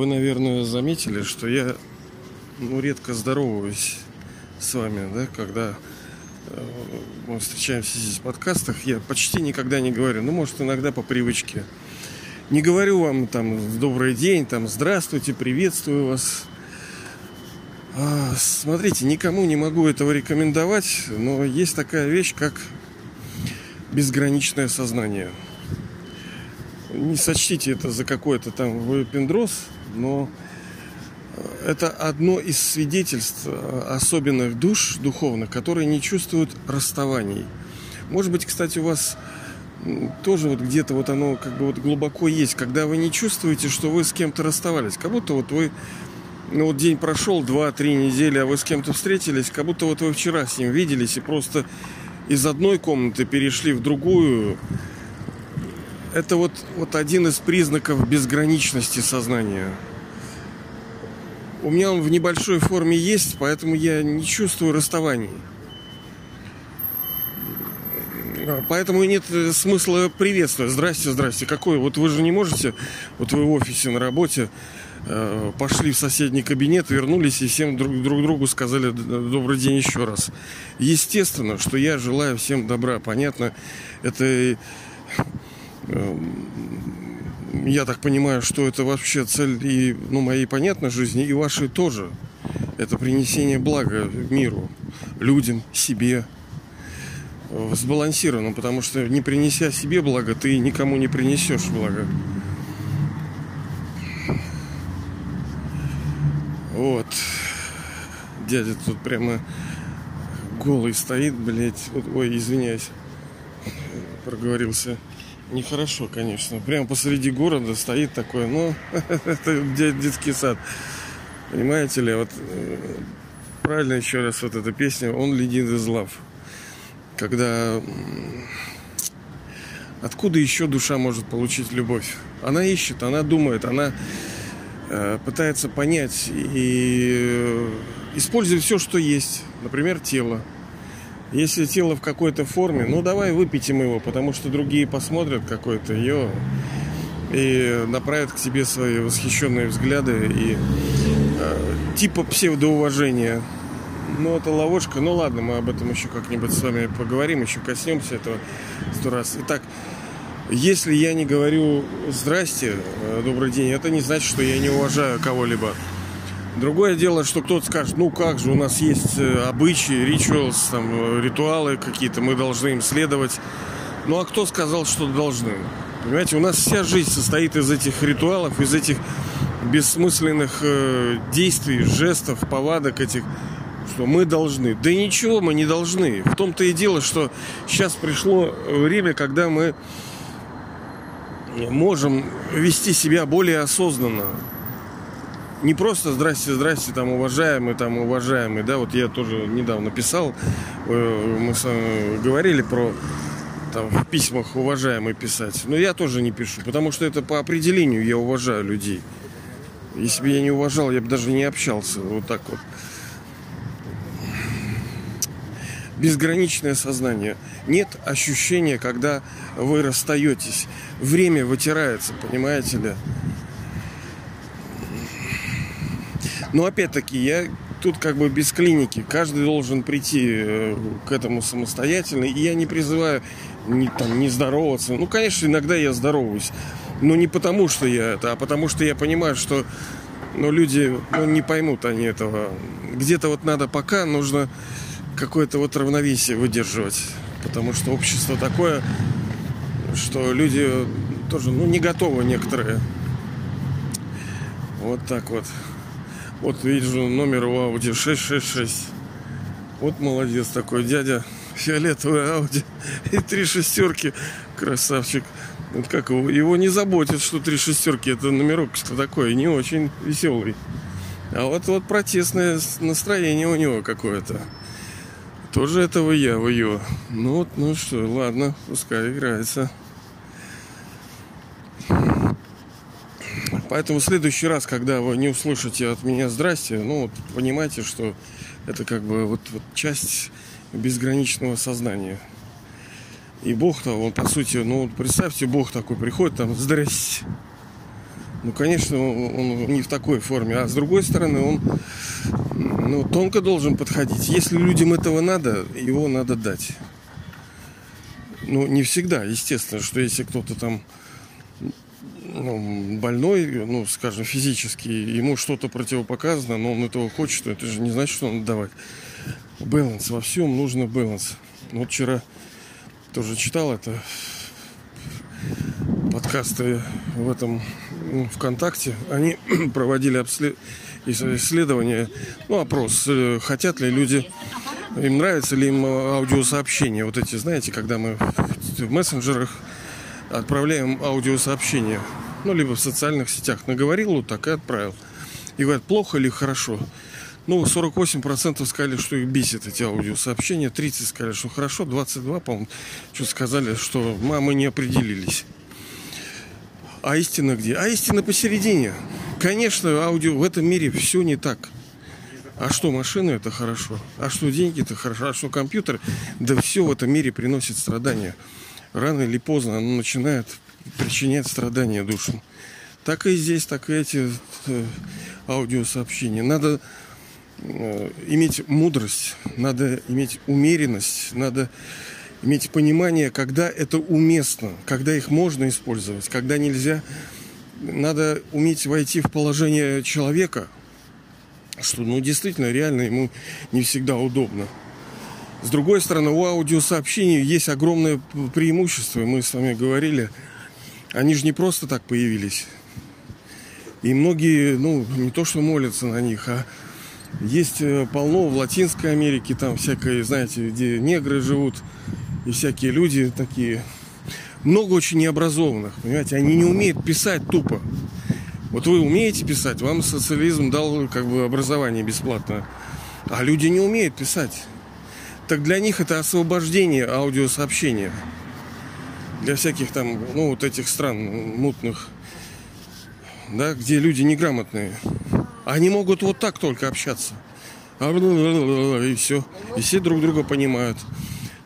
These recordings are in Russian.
Вы, наверное, заметили, что я ну, редко здороваюсь с вами, да, когда э, мы встречаемся здесь в подкастах, я почти никогда не говорю, ну, может, иногда по привычке. Не говорю вам там добрый день, там здравствуйте, приветствую вас. А, смотрите, никому не могу этого рекомендовать, но есть такая вещь, как безграничное сознание. Не сочтите это за какой-то там выпендрос, но это одно из свидетельств особенных душ духовных, которые не чувствуют расставаний. Может быть, кстати, у вас тоже вот где-то вот оно как бы вот глубоко есть, когда вы не чувствуете, что вы с кем-то расставались, как будто вот вы ну вот день прошел, два-три недели, а вы с кем-то встретились, как будто вот вы вчера с ним виделись и просто из одной комнаты перешли в другую. Это вот, вот один из признаков безграничности сознания. У меня он в небольшой форме есть, поэтому я не чувствую расставаний. Поэтому и нет смысла приветствовать. Здрасте, здрасте. Какой? Вот вы же не можете, вот вы в офисе на работе, Э, пошли в соседний кабинет, вернулись и всем друг, друг другу сказали добрый день еще раз. Естественно, что я желаю всем добра. Понятно, это э, я так понимаю, что это вообще цель и ну, моей понятной жизни, и вашей тоже. Это принесение блага миру, людям, себе, сбалансированно, потому что не принеся себе благо, ты никому не принесешь благо. Вот. Дядя тут прямо голый стоит, блядь. Ой, извиняюсь. Проговорился. Нехорошо, конечно. Прямо посреди города стоит такой, ну, это детский сад. Понимаете ли, вот э, правильно еще раз вот эта песня «Он ледит из лав». Когда откуда еще душа может получить любовь? Она ищет, она думает, она Э, пытается понять и э, использует все, что есть. Например, тело. Если тело в какой-то форме, ну давай выпитим его, потому что другие посмотрят какой-то ее и направят к тебе свои восхищенные взгляды и э, типа псевдоуважения. Ну, это ловушка. Ну ладно, мы об этом еще как-нибудь с вами поговорим, еще коснемся этого сто раз. Итак, если я не говорю «здрасте», э, «добрый день», это не значит, что я не уважаю кого-либо. Другое дело, что кто-то скажет, ну как же, у нас есть э, обычаи, ритуалс, там, э, ритуалы какие-то, мы должны им следовать. Ну а кто сказал, что должны? Понимаете, у нас вся жизнь состоит из этих ритуалов, из этих бессмысленных э, действий, жестов, повадок этих, что мы должны. Да ничего мы не должны. В том-то и дело, что сейчас пришло время, когда мы можем вести себя более осознанно. Не просто здрасте, здрасте, там уважаемый, там уважаемый, да, вот я тоже недавно писал, э, мы с вами говорили про там в письмах уважаемый писать. Но я тоже не пишу, потому что это по определению я уважаю людей. Если бы я не уважал, я бы даже не общался. Вот так вот безграничное сознание. Нет ощущения, когда вы расстаетесь. Время вытирается, понимаете ли? Но опять-таки, я тут как бы без клиники. Каждый должен прийти э, к этому самостоятельно. И я не призываю не, там, не здороваться. Ну, конечно, иногда я здороваюсь. Но не потому, что я это, а потому, что я понимаю, что ну, люди ну, не поймут они этого. Где-то вот надо пока нужно какое-то вот равновесие выдерживать. Потому что общество такое, что люди тоже, ну, не готовы некоторые. Вот так вот. Вот вижу номер у Audi 666. Вот молодец такой дядя. Фиолетовый Audi и три шестерки. Красавчик. Вот как его, его не заботит, что три шестерки это номерок что такой, не очень веселый. А вот вот протестное настроение у него какое-то. Тоже этого я в ее. Ну вот, ну что, ладно, пускай играется. Поэтому в следующий раз, когда вы не услышите от меня здрасте, ну вот понимайте, что это как бы вот, вот часть безграничного сознания. И Бог-то, он по сути, ну представьте, Бог такой приходит там, здрасте. Ну, конечно, он не в такой форме. А с другой стороны, он ну, тонко должен подходить. Если людям этого надо, его надо дать. Ну, не всегда, естественно, что если кто-то там ну, больной, ну, скажем, физически, ему что-то противопоказано, но он этого хочет, то это же не значит, что надо давать. Баланс, во всем нужно баланс. Вот вчера тоже читал это подкасты в этом ну, ВКонтакте. Они проводили обслед... исследование, ну, опрос, э, хотят ли люди, им нравится ли им аудиосообщения. Вот эти, знаете, когда мы в мессенджерах отправляем аудиосообщения, ну, либо в социальных сетях. Наговорил вот так и отправил. И говорят, плохо или хорошо. Ну, 48% сказали, что их бесит эти аудиосообщения, 30 сказали, что хорошо, 22, по-моему, что сказали, что мамы не определились. А истина где? А истина посередине. Конечно, аудио в этом мире все не так. А что машина это хорошо? А что деньги это хорошо? А что компьютер? Да все в этом мире приносит страдания. Рано или поздно оно начинает причинять страдания душам. Так и здесь, так и эти э, аудиосообщения. Надо Э, иметь мудрость, надо иметь умеренность, надо иметь понимание, когда это уместно, когда их можно использовать, когда нельзя. Надо уметь войти в положение человека, что ну, действительно реально ему не всегда удобно. С другой стороны, у аудиосообщений есть огромное преимущество. Мы с вами говорили, они же не просто так появились. И многие, ну, не то что молятся на них, а есть э, полно в Латинской Америке, там всякое, знаете, где негры живут, и всякие люди такие. Много очень необразованных, понимаете, они не умеют писать тупо. Вот вы умеете писать, вам социализм дал как бы образование бесплатное. А люди не умеют писать. Так для них это освобождение аудиосообщения. Для всяких там, ну, вот этих стран мутных, да, где люди неграмотные. Они могут вот так только общаться. И все. И все друг друга понимают.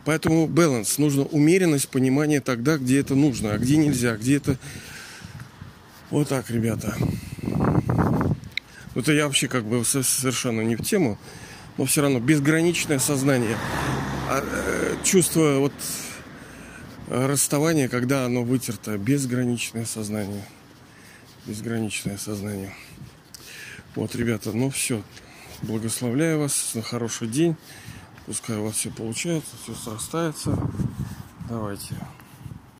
Поэтому баланс. Нужно умеренность, понимание тогда, где это нужно, а где нельзя, где это... Вот так, ребята. Это я вообще как бы совершенно не в тему, но все равно безграничное сознание. А, э, чувство вот расставания, когда оно вытерто. Безграничное сознание. Безграничное сознание. Вот, ребята, ну все. Благословляю вас на хороший день. Пускай у вас все получается, все срастается. Давайте.